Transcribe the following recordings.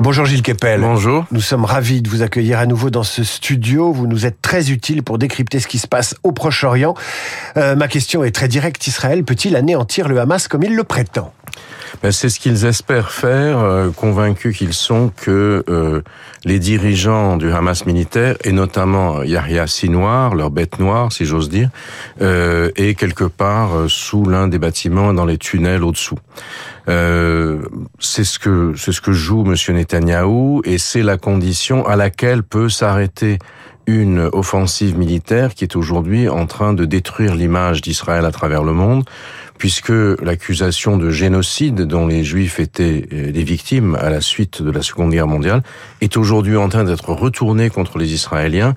Bonjour Gilles Kepel. Bonjour. Nous sommes ravis de vous accueillir à nouveau dans ce studio. Vous nous êtes très utile pour décrypter ce qui se passe au Proche-Orient. Euh, ma question est très directe. Israël peut-il anéantir le Hamas comme il le prétend? Ben, C'est ce qu'ils espèrent faire, euh, convaincus qu'ils sont que euh, les dirigeants du Hamas militaire, et notamment Yahya Sinoir, leur bête noire, si j'ose dire, est quelque part sous l'un des bâtiments, dans les tunnels au-dessous. Euh, c'est ce que c'est ce que joue Monsieur Netanyahou et c'est la condition à laquelle peut s'arrêter une offensive militaire qui est aujourd'hui en train de détruire l'image d'Israël à travers le monde, puisque l'accusation de génocide dont les Juifs étaient les victimes à la suite de la Seconde Guerre mondiale est aujourd'hui en train d'être retournée contre les Israéliens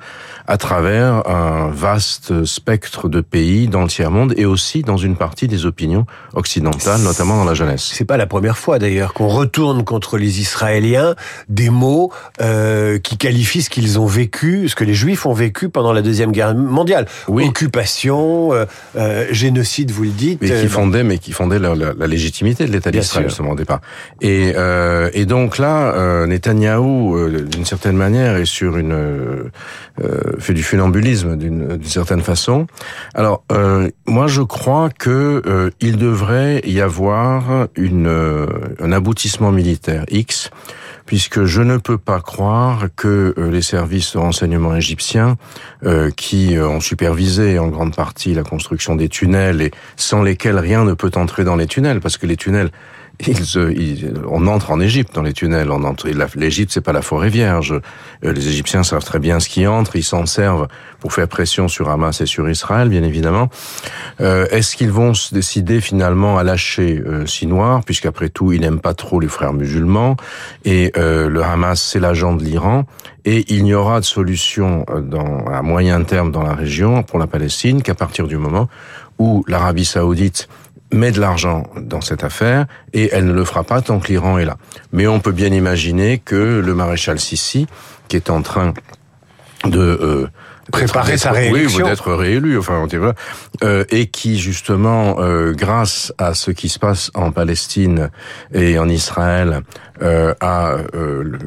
à travers un vaste spectre de pays dans le tiers-monde et aussi dans une partie des opinions occidentales, notamment dans la jeunesse. C'est pas la première fois d'ailleurs qu'on retourne contre les Israéliens des mots euh, qui qualifient ce qu'ils ont vécu, ce que les Juifs ont vécu pendant la deuxième guerre mondiale. Oui. Occupation, euh, euh, génocide, vous le dites. Mais euh, fondait, mais qui fondait la, la, la légitimité de l'État d'Israël, justement, au départ. Et, euh, et donc là, euh, Netanyahou, euh, d'une certaine manière, est sur une euh, fait du funambulisme d'une d'une certaine façon. Alors, euh, moi, je crois que euh, il devrait y avoir une euh, un aboutissement militaire X puisque je ne peux pas croire que euh, les services de renseignement égyptiens, euh, qui euh, ont supervisé en grande partie la construction des tunnels et sans lesquels rien ne peut entrer dans les tunnels, parce que les tunnels, ils, euh, ils- on entre en Égypte dans les tunnels. On entre. L'Égypte, c'est pas la forêt vierge. Euh, Les Égyptiens savent très bien ce qui entre. Ils s'en servent pour faire pression sur Hamas et sur Israël, bien évidemment. Euh, Est-ce qu'ils vont se décider finalement à lâcher euh, Sinoir, puisqu'après tout, ils n'aiment pas trop les frères musulmans et euh, le Hamas, c'est l'agent de l'Iran, et il n'y aura de solution euh, dans, à moyen terme dans la région pour la Palestine qu'à partir du moment où l'Arabie saoudite met de l'argent dans cette affaire et elle ne le fera pas tant que l'Iran est là. Mais on peut bien imaginer que le maréchal Sissi, qui est en train de euh, Préparer sa réélection. Oui, d'être réélu, enfin, on dirait, euh, et qui justement, euh, grâce à ce qui se passe en Palestine et en Israël, euh, a euh,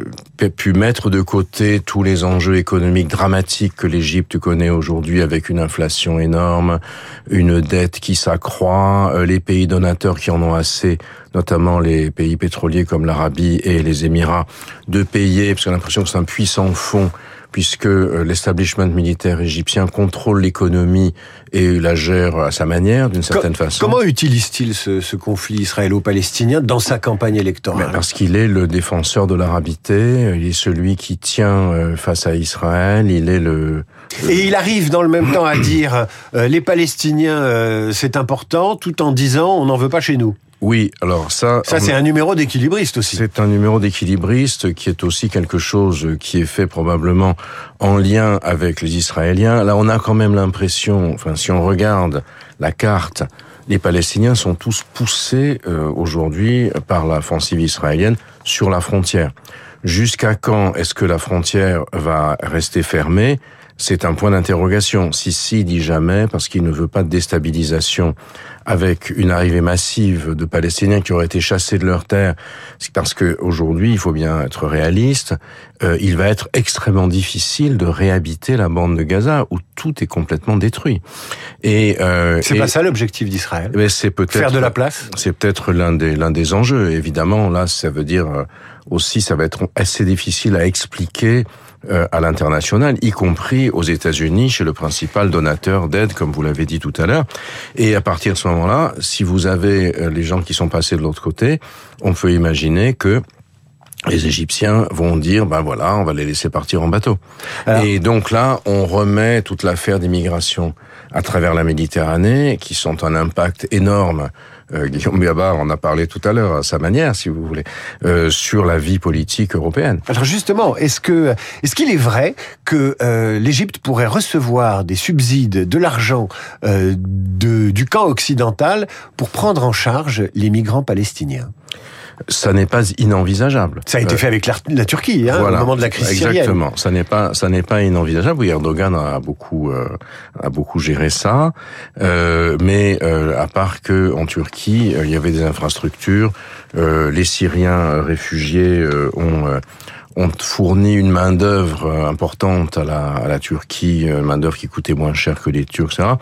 pu mettre de côté tous les enjeux économiques dramatiques que l'Égypte connaît aujourd'hui, avec une inflation énorme, une dette qui s'accroît, euh, les pays donateurs qui en ont assez, notamment les pays pétroliers comme l'Arabie et les Émirats, de payer, parce qu'on a l'impression que c'est un puissant fonds puisque euh, l'establishment militaire égyptien contrôle l'économie et la gère à sa manière, d'une certaine façon. Comment utilise-t-il ce, ce conflit israélo-palestinien dans sa campagne Mais électorale Parce qu'il est le défenseur de l'arabité, il est celui qui tient euh, face à Israël, il est le... Et il arrive dans le même temps à dire euh, les Palestiniens euh, c'est important, tout en disant on n'en veut pas chez nous. Oui, alors ça... Ça c'est un numéro d'équilibriste aussi. C'est un numéro d'équilibriste qui est aussi quelque chose qui est fait probablement en lien avec les Israéliens. Là, on a quand même l'impression, enfin, si on regarde la carte, les Palestiniens sont tous poussés euh, aujourd'hui par l'offensive israélienne sur la frontière. Jusqu'à quand est-ce que la frontière va rester fermée? C'est un point d'interrogation. Sissi dit jamais parce qu'il ne veut pas de déstabilisation avec une arrivée massive de Palestiniens qui auraient été chassés de leur terre. C'est parce que aujourd'hui, il faut bien être réaliste. euh, il va être extrêmement difficile de réhabiter la bande de Gaza où tout est complètement détruit. Et euh, C'est pas ça l'objectif d'Israël? mais c'est peut-être Faire de la place? c'est peut-être l'un des l'un des enjeux. Évidemment, là, ça veut dire euh, aussi, ça va être assez difficile à expliquer euh, à l'international, y compris aux États-Unis, chez le principal donateur d'aide, comme vous l'avez dit tout à l'heure. Et à partir de ce moment-là, si vous avez euh, les gens qui sont passés de l'autre côté, on peut imaginer que les Égyptiens vont dire, ben voilà, on va les laisser partir en bateau. Alors- Et donc là, on remet toute l'affaire d'immigration à travers la Méditerranée, qui sont un impact énorme. Euh, Guillaume Biabar en a parlé tout à l'heure, à sa manière, si vous voulez, euh, sur la vie politique européenne. Alors justement, est-ce que est-ce qu'il est vrai que euh, l'Égypte pourrait recevoir des subsides, de l'argent de, du camp occidental pour prendre en charge les migrants palestiniens? Ça n'est pas inenvisageable. Ça a été fait avec la, Turquie, hein, au moment de la crise syrienne. Exactement. Ça n'est pas, ça n'est pas inenvisageable. Oui, Erdogan a beaucoup, a beaucoup géré ça, mais à part que en Turquie, il y avait des infrastructures, les Syriens réfugiés ont ont fourni une main d'œuvre importante à la, à la Turquie, main d'œuvre qui coûtait moins cher que les Turcs, etc.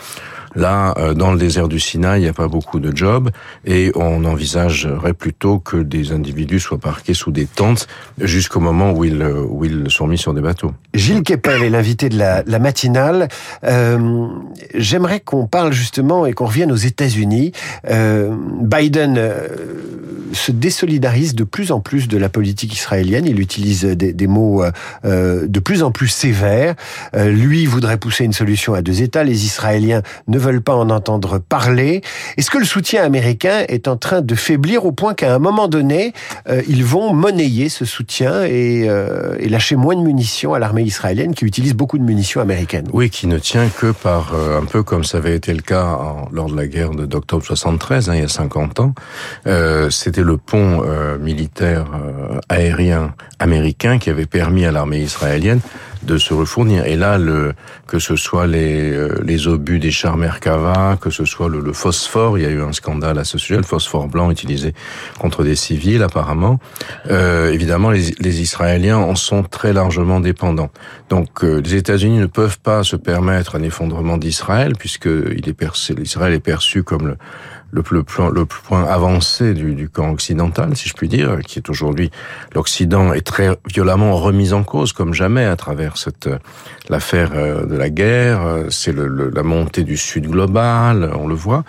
Là, euh, dans le désert du Sinaï, il n'y a pas beaucoup de jobs et on envisagerait plutôt que des individus soient parqués sous des tentes jusqu'au moment où ils, où ils sont mis sur des bateaux. Gilles Kepel est l'invité de la, matinale. Euh, J'aimerais qu'on parle justement et qu'on revienne aux États-Unis. Euh, Biden euh, se désolidarise de plus en plus de la politique israélienne. Il utilise des, mots euh, de plus en plus sévères. lui voudrait pousser une solution à deux États. Les Israéliens ne veulent pas en entendre parler. Est-ce que le soutien américain est en train de faiblir au point qu'à un moment donné, euh, ils vont monnayer ce soutien et, euh, et, lâcher moins de munitions à l'armée israélienne qui utilise beaucoup de munitions américaines? Oui, qui ne tient que par, euh, un peu comme ça avait été le cas lors de la guerre d'octobre 73, hein, il y a 50 ans, c'était le pont militaire aérien américain qui avait permis à l'armée israélienne de se refournir. Et là, le, que ce soit les, euh, les obus des chars Merkava, que ce soit le, le, phosphore, il y a eu un scandale à ce sujet, le phosphore blanc utilisé contre des civils apparemment. Euh, évidemment, les, les, Israéliens en sont très largement dépendants. Donc, euh, les États-Unis ne peuvent pas se permettre un effondrement d'Israël puisque il est l'Israël est perçu comme le le, le, point, le point avancé du, du, camp occidental, si je puis dire, qui est aujourd'hui l'Occident est très violemment remis en cause comme jamais à travers cette l'affaire euh, de la guerre. Euh, c'est le, la montée du Sud global, on le voit.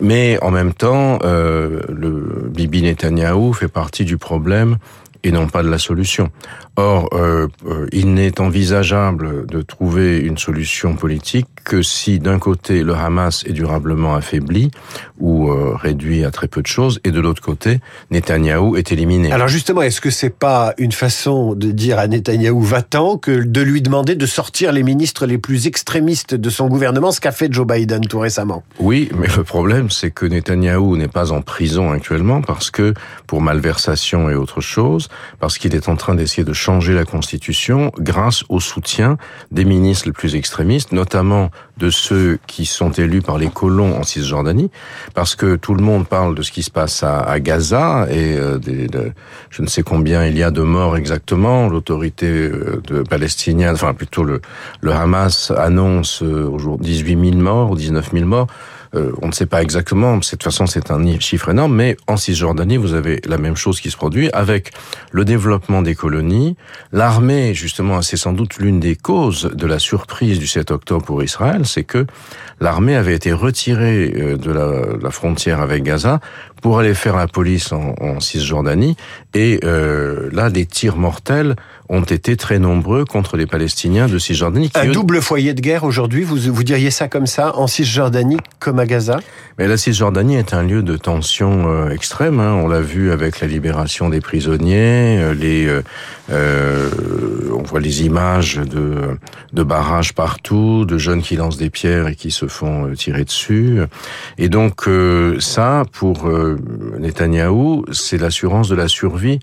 Mais en même temps, euh, le Bibi Netanyahou fait partie du problème et non pas de la solution. Or, euh, euh, il n'est envisageable de trouver une solution politique que si d'un côté le Hamas est durablement affaibli ou euh, réduit à très peu de choses, et de l'autre côté Netanyahou est éliminé. Alors justement, est-ce que c'est pas une façon de dire à Netanyahou va-t'en que de lui demander de sortir les ministres les plus extrémistes de son gouvernement, ce qu'a fait Joe Biden tout récemment? Oui, mais le problème c'est que Netanyahou n'est pas en prison actuellement parce que pour malversation et autre chose, parce qu'il est en train d'essayer de changer la Constitution grâce au soutien des ministres les plus extrémistes, notamment de ceux qui sont élus par les colons en Cisjordanie, parce que tout le monde parle de ce qui se passe à, Gaza et euh, de, je ne sais combien il y a de morts exactement. L'autorité euh, de palestinienne, enfin plutôt le, le Hamas annonce euh, aujourd'hui 18 000 morts ou 19 000 morts. Euh, on ne sait pas exactement, de toute façon c'est un chiffre énorme, mais en Cisjordanie, vous avez la même chose qui se produit avec le développement des colonies. L'armée, justement, c'est sans doute l'une des causes de la surprise du 7 octobre pour Israël, c'est que l'armée avait été retirée euh, de la, frontière avec Gaza pour aller faire la police en, Cisjordanie. Et euh, là, des tirs mortels ont été très nombreux contre les Palestiniens de Cisjordanie. Un double foyer de guerre aujourd'hui, vous, vous diriez ça comme ça, en Cisjordanie comme à Gaza? Mais la Cisjordanie est un lieu de tension euh, extrême. Hein. On l'a vu avec la libération des prisonniers, euh, les, euh, on voit les images de, de barrages partout, de jeunes qui lancent des pierres et qui se font tirer dessus. Et donc ça, pour Netanyahou, c'est l'assurance de la survie.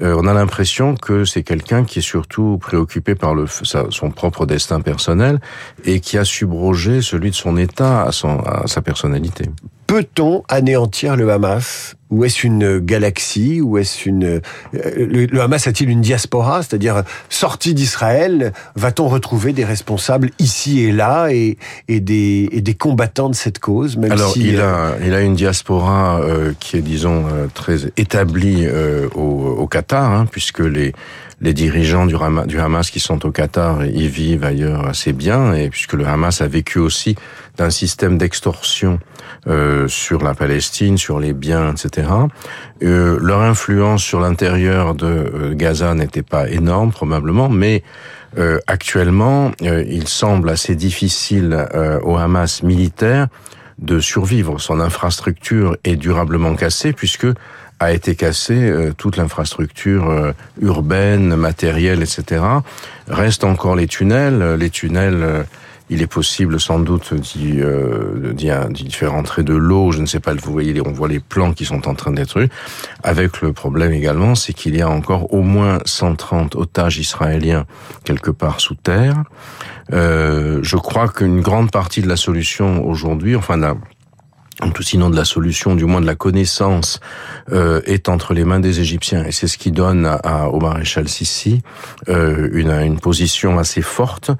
On a l'impression que c'est quelqu'un qui est surtout préoccupé par le, son propre destin personnel et qui a subrogé celui de son État à, son, à sa personnalité. Peut-on anéantir le Hamas? Ou est-ce une galaxie Ou est-ce une euh, le, Hamas a-t-il une diaspora, c'est-à-dire sorti d'Israël Va-t-on retrouver des responsables ici et là et, et, des, et des combattants de cette cause même Alors si, il a il a une diaspora euh, qui est disons euh, très établie euh, au, au, Qatar, hein, puisque les les dirigeants du, du Hamas qui sont au Qatar y vivent ailleurs assez bien, et puisque le Hamas a vécu aussi d'un système d'extorsion euh, sur la Palestine, sur les biens, etc. Euh, leur influence sur l'intérieur de euh, Gaza n'était pas énorme probablement, mais euh, actuellement, il semble assez difficile au Hamas militaire de survivre. Son infrastructure est durablement cassée puisque a été cassée toute l'infrastructure urbaine, matérielle, etc. Restent encore les tunnels. Les tunnels il est possible sans doute d'y euh, faire entrer de l'eau. Je ne sais pas, vous voyez, on voit les plans qui sont en train d'être eus. Avec le problème également, c'est qu'il y a encore au moins 130 otages israéliens quelque part sous terre. Euh, je crois qu'une grande partie de la solution aujourd'hui, enfin la tout sinon de la solution, du moins de la connaissance, euh, est entre les mains des Égyptiens. Et c'est ce qui donne à, au maréchal Sissi euh, une, une position assez forte,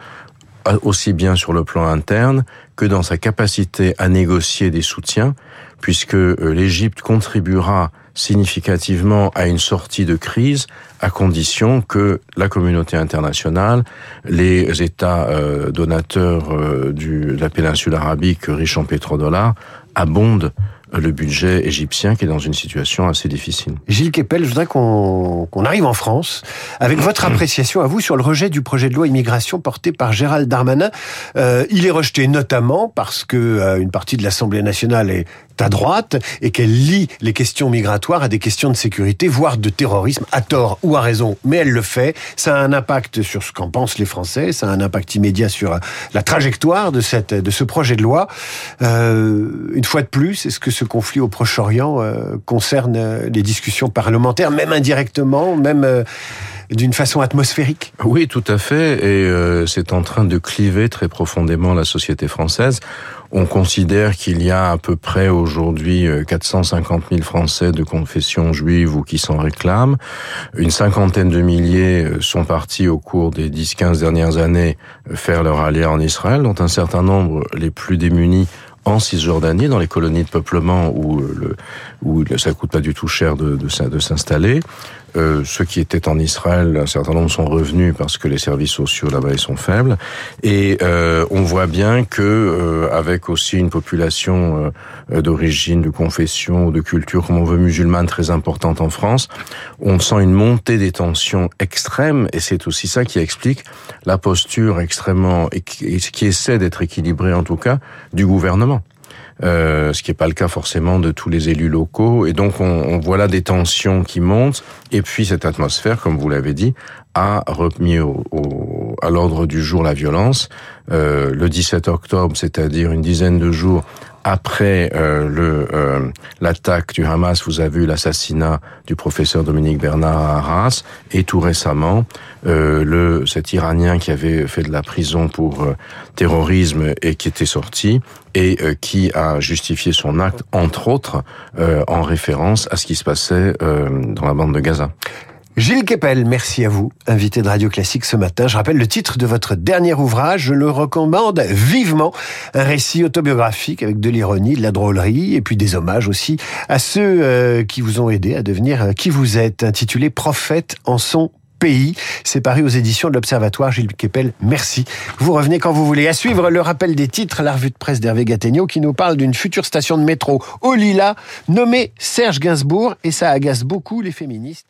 aussi bien sur le plan interne que dans sa capacité à négocier des soutiens, puisque euh, l'Égypte contribuera significativement à une sortie de crise à condition que la communauté internationale, les États euh, donateurs euh, de la péninsule arabique riche en pétrodollars abondent le budget égyptien qui est dans une situation assez difficile. Gilles Kepel, je voudrais qu'on arrive en France avec votre appréciation à vous sur le rejet du projet de loi immigration porté par Gérald Darmanin. Euh, il est rejeté notamment parce que euh, une partie de l'Assemblée nationale est à droite et qu'elle lie les questions migratoires à des questions de sécurité, voire de terrorisme, à tort ou à raison, mais elle le fait. Ça a un impact sur ce qu'en pensent les Français, ça a un impact immédiat sur euh, la trajectoire de, cette, de ce projet de loi. Euh, une fois de plus, est-ce que ce conflit au Proche-Orient euh, concerne euh, les discussions parlementaires, même indirectement, même euh, d'une façon atmosphérique Oui, tout à fait, et c'est en train de cliver très profondément la société française. On considère qu'il y a à peu près aujourd'hui 450 000 Français de confession juive ou qui s'en réclament. Une cinquantaine de milliers sont partis au cours des 10-15 dernières années faire leur allié en Israël, dont un certain nombre, les plus démunis, en Cisjordanie, dans les colonies de peuplement où, le, où ça coûte pas du tout cher de s'installer. Euh, ceux qui étaient en Israël, un certain nombre sont revenus parce que les services sociaux là-bas ils sont faibles. Et euh, on voit bien que euh, avec aussi une population euh, d'origine, de confession, de culture, comme on veut, musulmane très importante en France, on sent une montée des tensions extrêmes. Et c'est aussi ça qui explique la posture extrêmement, qui essaie d'être équilibrée en tout cas, du gouvernement. Euh, ce qui n'est pas le cas forcément de tous les élus locaux. Et donc on, on voit là des tensions qui montent, et puis cette atmosphère, comme vous l'avez dit, a remis au, au, à l'ordre du jour la violence. Euh, le 17 octobre, c'est-à-dire une dizaine de jours après euh, le euh, l'attaque du Hamas, vous avez eu l'assassinat du professeur Dominique Bernard à Arras, et tout récemment, euh, le cet Iranien qui avait fait de la prison pour euh, terrorisme et qui était sorti et euh, qui a justifié son acte, entre autres, euh, en référence à ce qui se passait dans la bande de Gaza. Gilles Kepel, merci à vous, invité de Radio Classique ce matin. Je rappelle le titre de votre dernier ouvrage, je le recommande vivement. Un récit autobiographique avec de l'ironie, de la drôlerie et puis des hommages aussi à ceux euh, qui vous ont aidé à devenir euh, qui vous êtes, intitulé Prophète en son pays. C'est paru aux éditions de l'Observatoire. Gilles Kepel, merci. Vous revenez quand vous voulez. À suivre le rappel des titres, la revue de presse d'Hervé Gattegno qui nous parle d'une future station de métro au Lila nommée Serge Gainsbourg et ça agace beaucoup les féministes.